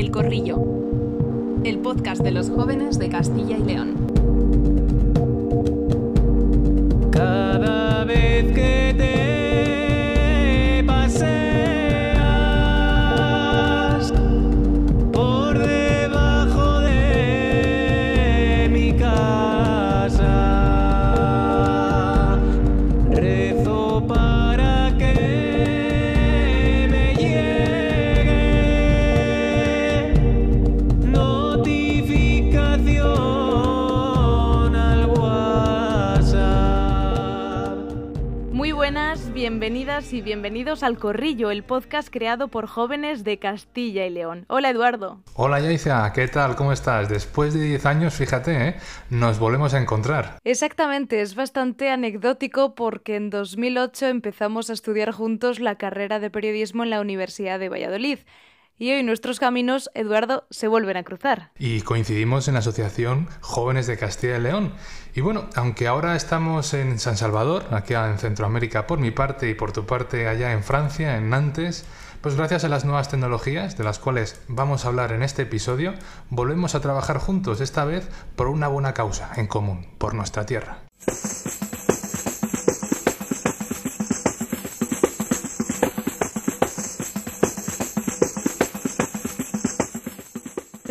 El Corrillo, el podcast de los jóvenes de Castilla y León. Bienvenidas y bienvenidos al Corrillo, el podcast creado por jóvenes de Castilla y León. Hola Eduardo. Hola Yaiza, ¿qué tal? ¿Cómo estás? Después de 10 años, fíjate, ¿eh? nos volvemos a encontrar. Exactamente, es bastante anecdótico porque en 2008 empezamos a estudiar juntos la carrera de periodismo en la Universidad de Valladolid. Y hoy nuestros caminos, Eduardo, se vuelven a cruzar. Y coincidimos en la Asociación Jóvenes de Castilla y León. Y bueno, aunque ahora estamos en San Salvador, aquí en Centroamérica por mi parte y por tu parte allá en Francia, en Nantes, pues gracias a las nuevas tecnologías de las cuales vamos a hablar en este episodio, volvemos a trabajar juntos, esta vez por una buena causa en común, por nuestra tierra.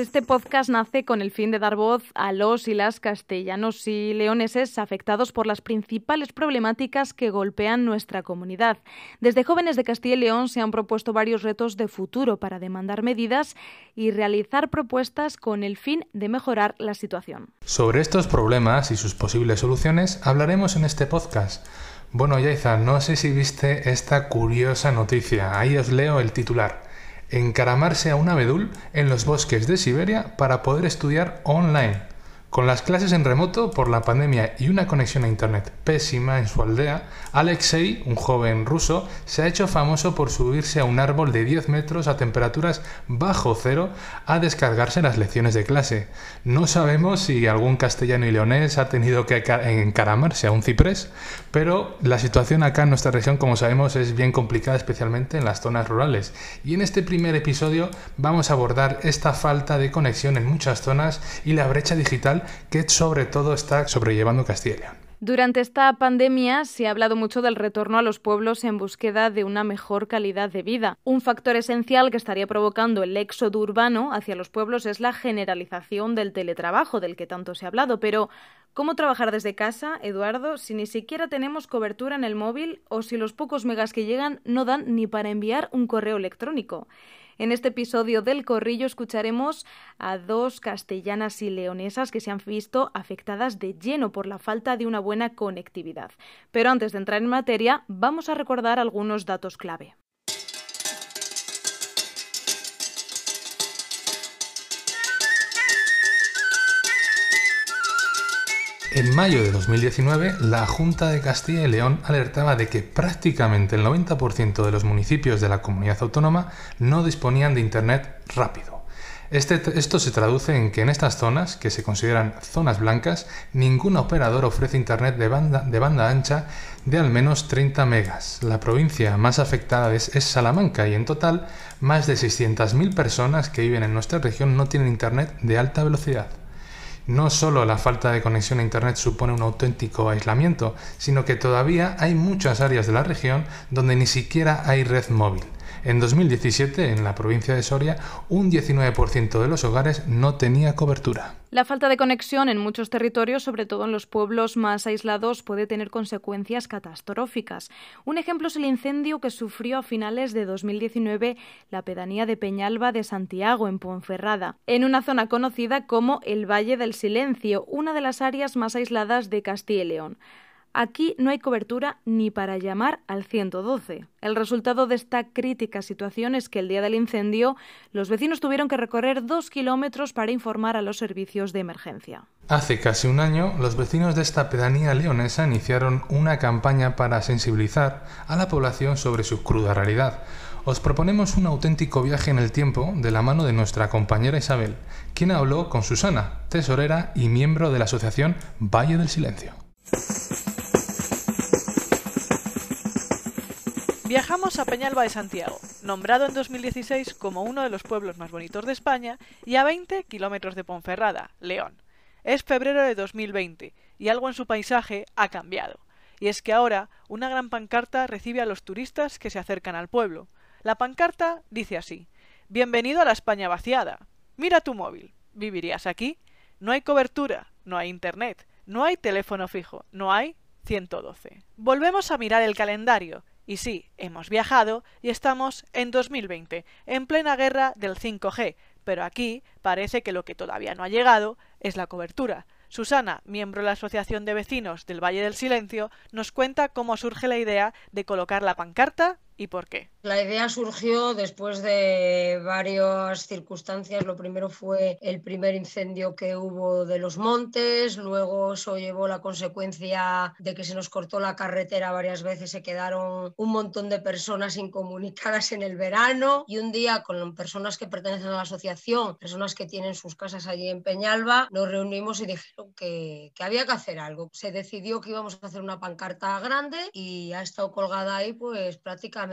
Este podcast nace con el fin de dar voz a los y las castellanos y leoneses afectados por las principales problemáticas que golpean nuestra comunidad. Desde jóvenes de Castilla y León se han propuesto varios retos de futuro para demandar medidas y realizar propuestas con el fin de mejorar la situación. Sobre estos problemas y sus posibles soluciones hablaremos en este podcast. Bueno, Yaiza, no sé si viste esta curiosa noticia. Ahí os leo el titular. Encaramarse a un abedul en los bosques de Siberia para poder estudiar online. Con las clases en remoto por la pandemia y una conexión a Internet pésima en su aldea, Alexei, un joven ruso, se ha hecho famoso por subirse a un árbol de 10 metros a temperaturas bajo cero a descargarse las lecciones de clase. No sabemos si algún castellano y leonés ha tenido que ca- encaramarse a un ciprés, pero la situación acá en nuestra región, como sabemos, es bien complicada, especialmente en las zonas rurales. Y en este primer episodio vamos a abordar esta falta de conexión en muchas zonas y la brecha digital que sobre todo está sobrellevando Castilla. Durante esta pandemia se ha hablado mucho del retorno a los pueblos en búsqueda de una mejor calidad de vida. Un factor esencial que estaría provocando el éxodo urbano hacia los pueblos es la generalización del teletrabajo del que tanto se ha hablado. Pero, ¿cómo trabajar desde casa, Eduardo, si ni siquiera tenemos cobertura en el móvil o si los pocos megas que llegan no dan ni para enviar un correo electrónico? En este episodio del Corrillo escucharemos a dos castellanas y leonesas que se han visto afectadas de lleno por la falta de una buena conectividad. Pero antes de entrar en materia, vamos a recordar algunos datos clave. En mayo de 2019, la Junta de Castilla y León alertaba de que prácticamente el 90% de los municipios de la comunidad autónoma no disponían de Internet rápido. Este- esto se traduce en que en estas zonas, que se consideran zonas blancas, ningún operador ofrece Internet de banda, ancha de al menos 30 megas. La provincia más afectada es, es Salamanca y en total más de 600.000 personas que viven en nuestra región no tienen Internet de alta velocidad. No solo la falta de conexión a Internet supone un auténtico aislamiento, sino que todavía hay muchas áreas de la región donde ni siquiera hay red móvil. En 2017, en la provincia de Soria, un 19% de los hogares no tenía cobertura. La falta de conexión en muchos territorios, sobre todo en los pueblos más aislados, puede tener consecuencias catastróficas. Un ejemplo es el incendio que sufrió a finales de 2019 la pedanía de Peñalba de Santiago, en Ponferrada, en una zona conocida como el Valle del Silencio, una de las áreas más aisladas de Castilla y León. Aquí no hay cobertura ni para llamar al 112. El resultado de esta crítica situación es que el día del incendio los vecinos tuvieron que recorrer dos kilómetros para informar a los servicios de emergencia. Hace casi un año, los vecinos de esta pedanía leonesa iniciaron una campaña para sensibilizar a la población sobre su cruda realidad. Os proponemos un auténtico viaje en el tiempo de la mano de nuestra compañera Isabel, quien habló con Susana, tesorera y miembro de la asociación Valle del Silencio. Viajamos a Peñalba de Santiago, nombrado en 2016 como uno de los pueblos más bonitos de España y a 20 kilómetros de Ponferrada, León. Es febrero de 2020 y algo en su paisaje ha cambiado. Y es que ahora una gran pancarta recibe a los turistas que se acercan al pueblo. La pancarta dice así: Bienvenido a la España vaciada. Mira tu móvil. ¿Vivirías aquí? No hay cobertura, no hay internet, no hay teléfono fijo, no hay 112. Volvemos a mirar el calendario. Y sí, hemos viajado y estamos en 2020, en plena guerra del 5G, pero aquí parece que lo que todavía no ha llegado es la cobertura. Susana, miembro de la Asociación de Vecinos del Valle del Silencio, nos cuenta cómo surge la idea de colocar la pancarta y por qué. La idea surgió después de varias circunstancias. Lo primero fue el primer incendio que hubo de los montes, luego eso llevó la consecuencia de que se nos cortó la carretera varias veces, se quedaron un montón de personas incomunicadas en el verano y un día con personas que pertenecen a la asociación, personas que tienen sus casas allí en Peñalba, nos reunimos y dijeron que, que había que hacer algo. Se decidió que íbamos a hacer una pancarta grande y ha estado colgada ahí pues prácticamente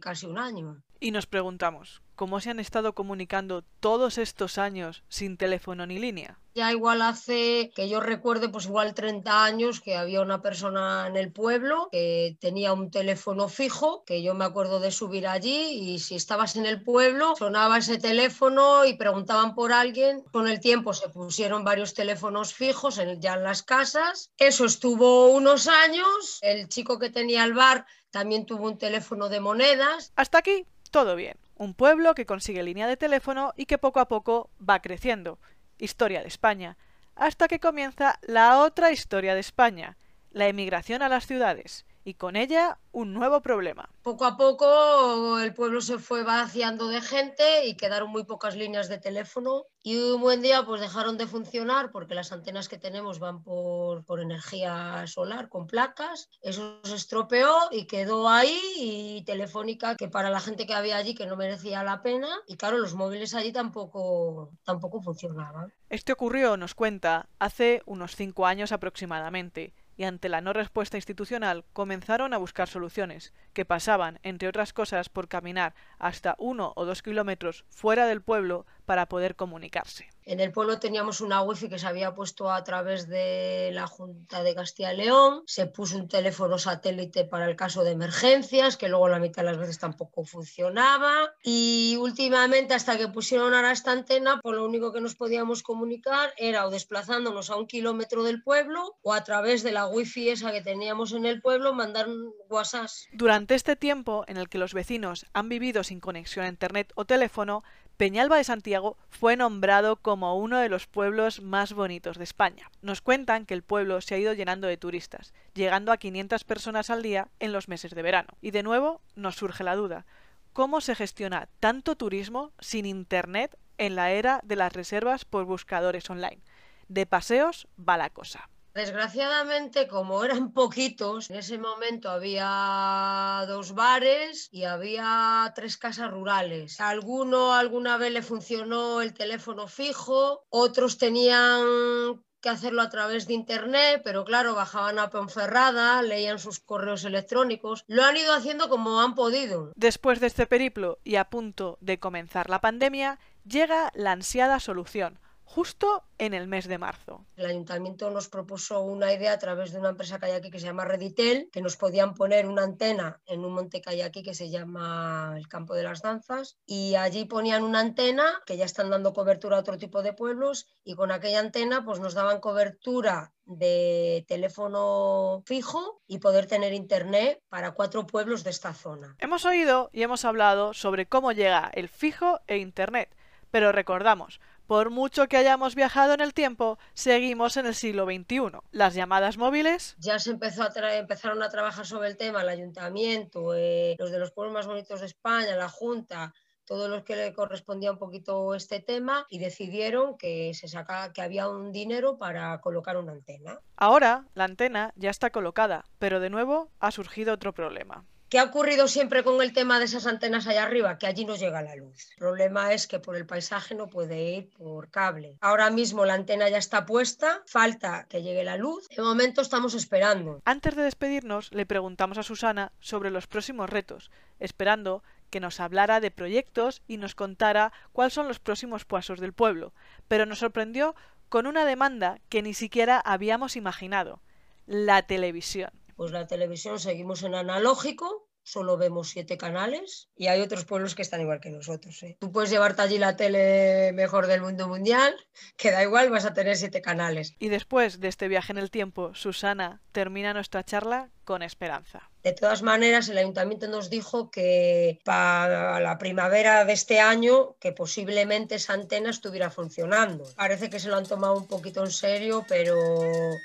casi un año. Y nos preguntamos, ¿cómo se han estado comunicando todos estos años sin teléfono ni línea? Ya igual hace que yo recuerde, pues igual 30 años que había una persona en el pueblo que tenía un teléfono fijo, que yo me acuerdo de subir allí y si estabas en el pueblo sonaba ese teléfono y preguntaban por alguien. Con el tiempo se pusieron varios teléfonos fijos en, ya en las casas. Eso estuvo unos años. El chico que tenía el bar también tuvo un teléfono de monedas. Hasta aquí, todo bien. Un pueblo que consigue línea de teléfono y que poco a poco va creciendo. Historia de España. Hasta que comienza la otra historia de España, la emigración a las ciudades y con ella un nuevo problema. Poco a poco el pueblo se fue vaciando de gente y quedaron muy pocas líneas de teléfono y un buen día pues dejaron de funcionar porque las antenas que tenemos van por, por energía solar con placas. Eso se estropeó y quedó ahí y Telefónica que para la gente que había allí que no merecía la pena y claro los móviles allí tampoco, tampoco funcionaban. Este ocurrió, nos cuenta, hace unos cinco años aproximadamente y ante la no respuesta institucional comenzaron a buscar soluciones, que pasaban, entre otras cosas, por caminar hasta uno o dos kilómetros fuera del pueblo para poder comunicarse. En el pueblo teníamos una wifi que se había puesto a través de la Junta de Castilla y León, se puso un teléfono satélite para el caso de emergencias, que luego la mitad de las veces tampoco funcionaba, y últimamente hasta que pusieron ahora esta antena, pues lo único que nos podíamos comunicar era o desplazándonos a un kilómetro del pueblo o a través de la wifi esa que teníamos en el pueblo mandar WhatsApp. Durante este tiempo en el que los vecinos han vivido sin conexión a internet o teléfono, Peñalba de Santiago fue nombrado como uno de los pueblos más bonitos de España. Nos cuentan que el pueblo se ha ido llenando de turistas, llegando a 500 personas al día en los meses de verano. Y de nuevo nos surge la duda, ¿cómo se gestiona tanto turismo sin Internet en la era de las reservas por buscadores online? De paseos va la cosa. Desgraciadamente, como eran poquitos, en ese momento había dos bares y había tres casas rurales. A alguno alguna vez le funcionó el teléfono fijo, otros tenían que hacerlo a través de internet, pero claro, bajaban a Ponferrada, leían sus correos electrónicos, lo han ido haciendo como han podido. Después de este periplo y a punto de comenzar la pandemia, llega la ansiada solución, justo en el mes de marzo. El ayuntamiento nos propuso una idea a través de una empresa aquí que se llama Reditel, que nos podían poner una antena en un monte aquí que se llama el Campo de las Danzas y allí ponían una antena que ya están dando cobertura a otro tipo de pueblos y con aquella antena pues nos daban cobertura de teléfono fijo y poder tener internet para cuatro pueblos de esta zona. Hemos oído y hemos hablado sobre cómo llega el fijo e internet, pero recordamos, por mucho que hayamos viajado en el tiempo, seguimos en el siglo XXI. Las llamadas móviles. Ya se empezó a tra- empezaron a trabajar sobre el tema el ayuntamiento, eh, los de los pueblos más bonitos de España, la Junta, todos los que le correspondía un poquito este tema y decidieron que se saca, que había un dinero para colocar una antena. Ahora la antena ya está colocada, pero de nuevo ha surgido otro problema. ¿Qué ha ocurrido siempre con el tema de esas antenas allá arriba? Que allí no llega la luz. El problema es que por el paisaje no puede ir por cable. Ahora mismo la antena ya está puesta, falta que llegue la luz. De momento estamos esperando. Antes de despedirnos, le preguntamos a Susana sobre los próximos retos, esperando que nos hablara de proyectos y nos contara cuáles son los próximos pasos del pueblo. Pero nos sorprendió con una demanda que ni siquiera habíamos imaginado, la televisión. Pues la televisión seguimos en analógico, solo vemos siete canales y hay otros pueblos que están igual que nosotros. ¿eh? Tú puedes llevarte allí la tele mejor del mundo mundial, que da igual, vas a tener siete canales. Y después de este viaje en el tiempo, Susana termina nuestra charla con esperanza. De todas maneras, el ayuntamiento nos dijo que para la primavera de este año, que posiblemente esa antena estuviera funcionando. Parece que se lo han tomado un poquito en serio, pero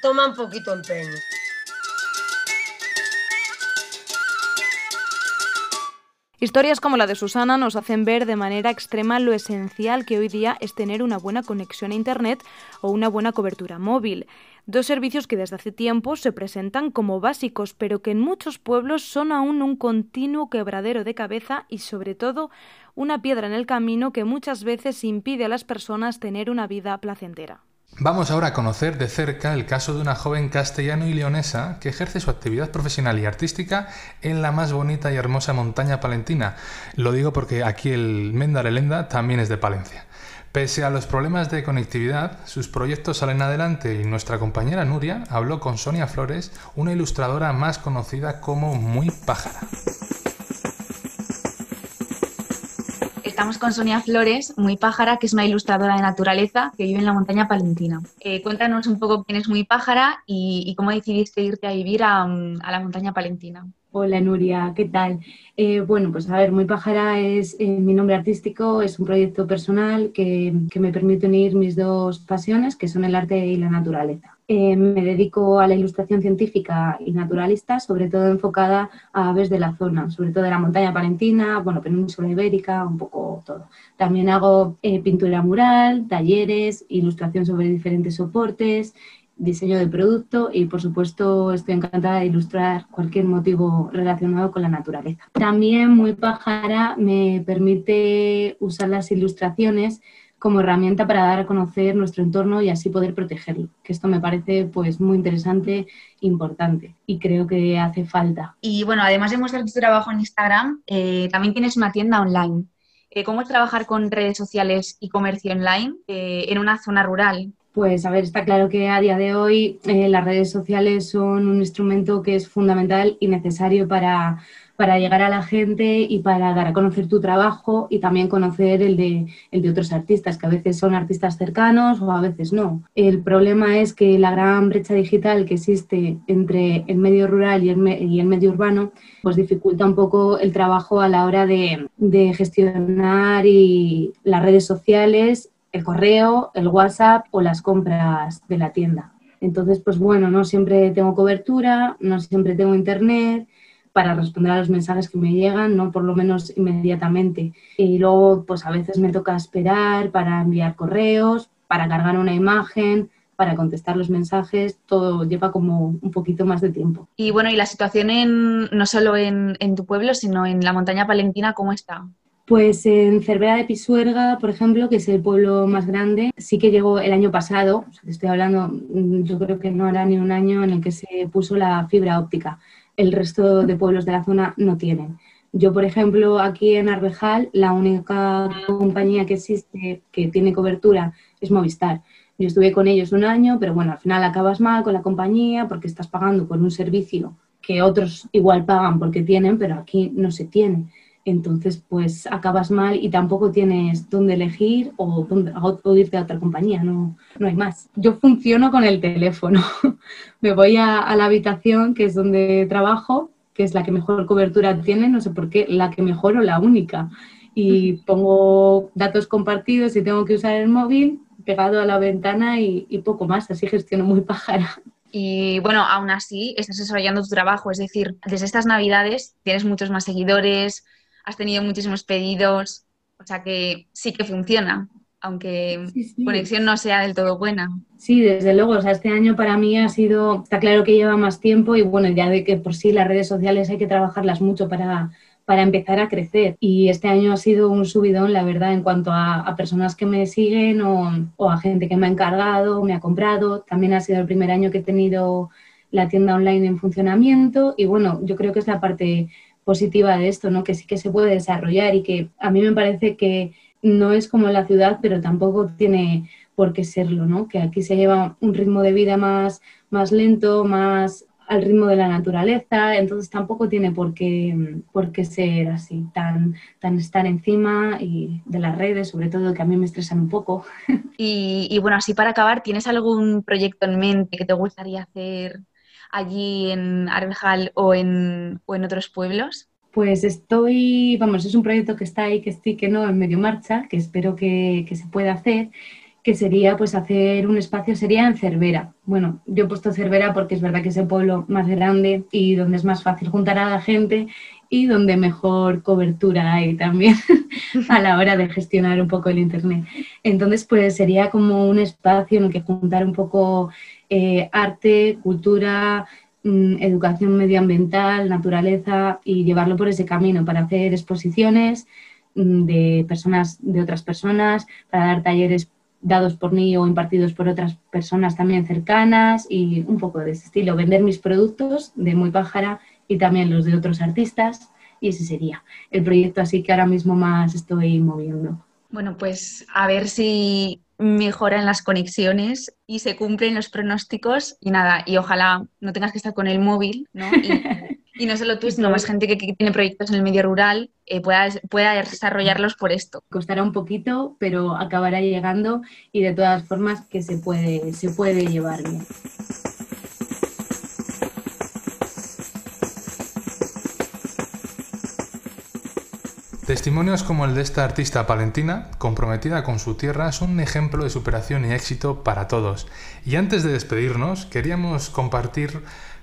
toma un poquito empeño. Historias como la de Susana nos hacen ver de manera extrema lo esencial que hoy día es tener una buena conexión a Internet o una buena cobertura móvil. Dos servicios que desde hace tiempo se presentan como básicos, pero que en muchos pueblos son aún un continuo quebradero de cabeza y sobre todo una piedra en el camino que muchas veces impide a las personas tener una vida placentera. Vamos ahora a conocer de cerca el caso de una joven castellano y leonesa que ejerce su actividad profesional y artística en la más bonita y hermosa montaña palentina. Lo digo porque aquí el Mendarelenda también es de Palencia. Pese a los problemas de conectividad, sus proyectos salen adelante y nuestra compañera Nuria habló con Sonia Flores, una ilustradora más conocida como Muy Pájara. Estamos con Sonia Flores, muy pájara, que es una ilustradora de naturaleza que vive en la montaña palentina. Eh, cuéntanos un poco quién es muy pájara y, cómo decidiste irte a vivir a, a, la montaña palentina. Hola Nuria, ¿qué tal? Eh, bueno, pues a ver, Muy Pájara es eh, mi nombre artístico, es un proyecto personal que, me permite unir mis dos pasiones, que son el arte y la naturaleza. Eh, me dedico a la ilustración científica y naturalista, sobre todo enfocada a aves de la zona, sobre todo de la montaña palentina, bueno, península ibérica, un poco todo. También hago eh, pintura mural, talleres, ilustración sobre diferentes soportes, diseño de producto y por supuesto estoy encantada de ilustrar cualquier motivo relacionado con la naturaleza. También Muy Pájara me permite usar las ilustraciones como herramienta para dar a conocer nuestro entorno y así poder protegerlo, que esto me parece pues muy interesante, importante y creo que hace falta. Y bueno, además de mostrar tu trabajo en Instagram, eh, también tienes una tienda online. Eh, ¿Cómo es trabajar con redes sociales y comercio online eh, en una zona rural? Pues a ver, está claro que a día de hoy eh, las redes sociales son un instrumento que es fundamental y necesario para, para, llegar a la gente y para dar a conocer tu trabajo y también conocer el de, otros artistas, que a veces son artistas cercanos o a veces no. El problema es que la gran brecha digital que existe entre el medio rural y el, me, y el medio urbano pues dificulta un poco el trabajo a la hora de, de gestionar y las redes sociales el correo, el WhatsApp o las compras de la tienda. Entonces, pues bueno, no siempre tengo cobertura, no siempre tengo internet para responder a los mensajes que me llegan, no por lo menos inmediatamente. Y luego, pues a veces me toca esperar para enviar correos, para cargar una imagen, para contestar los mensajes, todo lleva como un poquito más de tiempo. Y bueno, ¿y la situación en, no solo en, en tu pueblo, sino en la montaña palentina, cómo está? Pues en Cervera de Pisuerga, por ejemplo, que es el pueblo más grande, sí que llegó el año pasado, o sea, te estoy hablando, yo creo que no era ni un año en el que se puso la fibra óptica. El resto de pueblos de la zona no tienen. Yo, por ejemplo, aquí en Arbejal, la única compañía que existe que tiene cobertura es Movistar. Yo estuve con ellos un año, pero bueno, al final acabas mal con la compañía porque estás pagando por un servicio que otros igual pagan porque tienen, pero aquí no se tiene entonces pues acabas mal y tampoco tienes dónde elegir o, dónde, o irte a otra compañía, no, no hay más. Yo funciono con el teléfono, me voy a, a, la habitación que es donde trabajo, que es la que mejor cobertura tiene, no sé por qué, la que mejor o la única, y pongo datos compartidos y tengo que usar el móvil pegado a la ventana y, y poco más, así gestiono muy pájara. Y bueno, aún así estás desarrollando tu trabajo, es decir, desde estas navidades tienes muchos más seguidores, has tenido muchísimos pedidos, o sea que sí que funciona. aunque Sí, sí. conexión no sea del todo buena. Sí, desde luego. O sea, este año para mí ha sido, está claro que lleva más tiempo y bueno, ya de que por sí las redes sociales hay que trabajarlas mucho para, para empezar a crecer. Y este año ha sido un subidón, la verdad, en cuanto a, a personas que me siguen o, o a gente que me ha encargado, me ha comprado. También ha sido el primer año que he tenido la tienda online en funcionamiento y bueno, yo creo que es la parte positiva de esto, ¿no? Que sí que se puede desarrollar y que a mí me parece que no es como la ciudad, pero tampoco tiene por qué serlo, ¿no? Que aquí se lleva un ritmo de vida más, más lento, más al ritmo de la naturaleza, entonces tampoco tiene por qué, por qué ser así, tan, tan estar encima y de las redes, sobre todo que a mí me estresan un poco. Y, y bueno, así para acabar, ¿tienes algún proyecto en mente que te gustaría hacer allí en Arbenjal o en, o en otros pueblos? Pues estoy, vamos, es un proyecto que está ahí, que estoy, que no, en medio marcha, que espero que, que se pueda hacer, que sería pues hacer un espacio, sería en Cervera. Bueno, yo he puesto Cervera porque es verdad que es el pueblo más grande y donde es más fácil juntar a la gente y donde mejor cobertura hay también a la hora de gestionar un poco el Internet. Entonces, pues sería como un espacio en el que juntar un poco eh, arte, cultura, mm, educación medioambiental, naturaleza y llevarlo por ese camino para hacer exposiciones mm, de personas, de otras personas, para dar talleres dados por mí o impartidos por otras personas también cercanas y un poco de ese estilo, vender mis productos de Muy Pájara y también los de otros artistas y ese sería el proyecto así que ahora mismo más estoy moviendo. Bueno, pues a ver si mejoran las conexiones y se cumplen los pronósticos y nada, y ojalá no tengas que estar con el móvil, ¿no? Y, y no solo tú, sino más gente que, que tiene proyectos en el medio rural eh, pueda, pueda desarrollarlos por esto. Costará un poquito, pero acabará llegando y de todas formas que se puede, se puede llevar bien. Testimonios como el de esta artista palentina, comprometida con su tierra, son un ejemplo de superación y éxito para todos. Y antes de despedirnos, queríamos compartir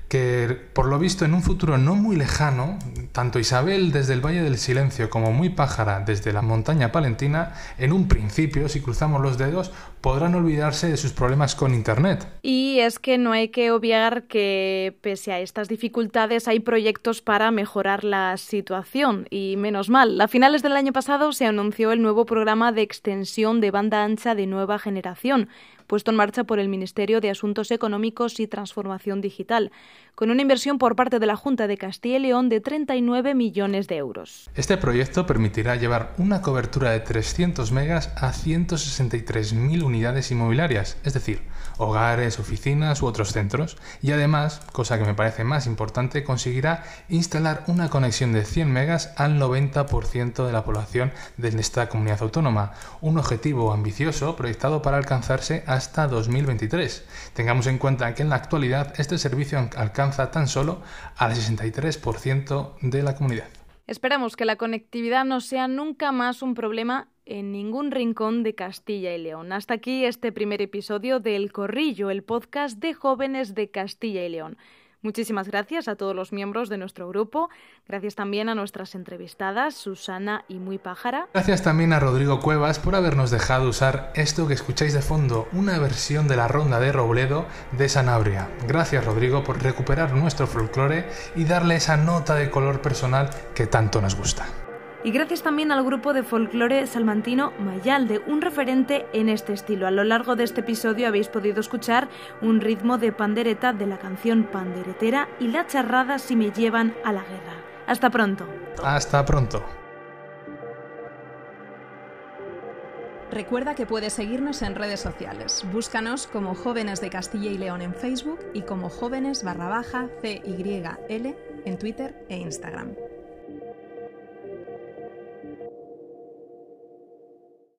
que, por lo visto, en un futuro no muy lejano, tanto Isabel desde el Valle del Silencio como Muy Pájara desde la montaña palentina, en un principio, si cruzamos los dedos, podrán olvidarse de sus problemas con Internet. Y es que no hay que obviar que, pese a estas dificultades, hay proyectos para mejorar la situación. Y menos mal, a finales del año pasado se anunció el nuevo programa de extensión de banda ancha de nueva generación, puesto en marcha por el Ministerio de Asuntos Económicos y Transformación Digital, con una inversión por parte de la Junta de Castilla y León de 39 millones de euros. Este proyecto permitirá llevar una cobertura de 300 megas a 163.000 unidades inmobiliarias, es decir, hogares, oficinas u otros centros, y además, cosa que me parece más importante, conseguirá instalar una conexión de 100 megas al 90% de la población de esta comunidad autónoma, un objetivo ambicioso proyectado para alcanzarse hasta 2023. Tengamos en cuenta que en la actualidad este servicio alcanza tan solo al 63% de la comunidad. Esperamos que la conectividad no sea nunca más un problema en ningún rincón de Castilla y León. Hasta aquí este primer episodio de El Corrillo, el podcast de jóvenes de Castilla y León. Muchísimas gracias a todos los miembros de nuestro grupo. Gracias también a nuestras entrevistadas, Susana y Muy Pájara. Gracias también a Rodrigo Cuevas por habernos dejado usar esto que escucháis de fondo, una versión de la ronda de Robledo de Sanabria. Gracias Rodrigo por recuperar nuestro folclore y darle esa nota de color personal que tanto nos gusta. Y gracias también al grupo de folclore salmantino Mayalde, un referente en este estilo. A lo largo de este episodio habéis podido escuchar un ritmo de pandereta de la canción Panderetera y la charrada Si me llevan a la guerra. Hasta pronto. Hasta pronto. Recuerda que puedes seguirnos en redes sociales. Búscanos como Jóvenes de Castilla y León en Facebook y como Jóvenes barra baja CYL en Twitter e Instagram.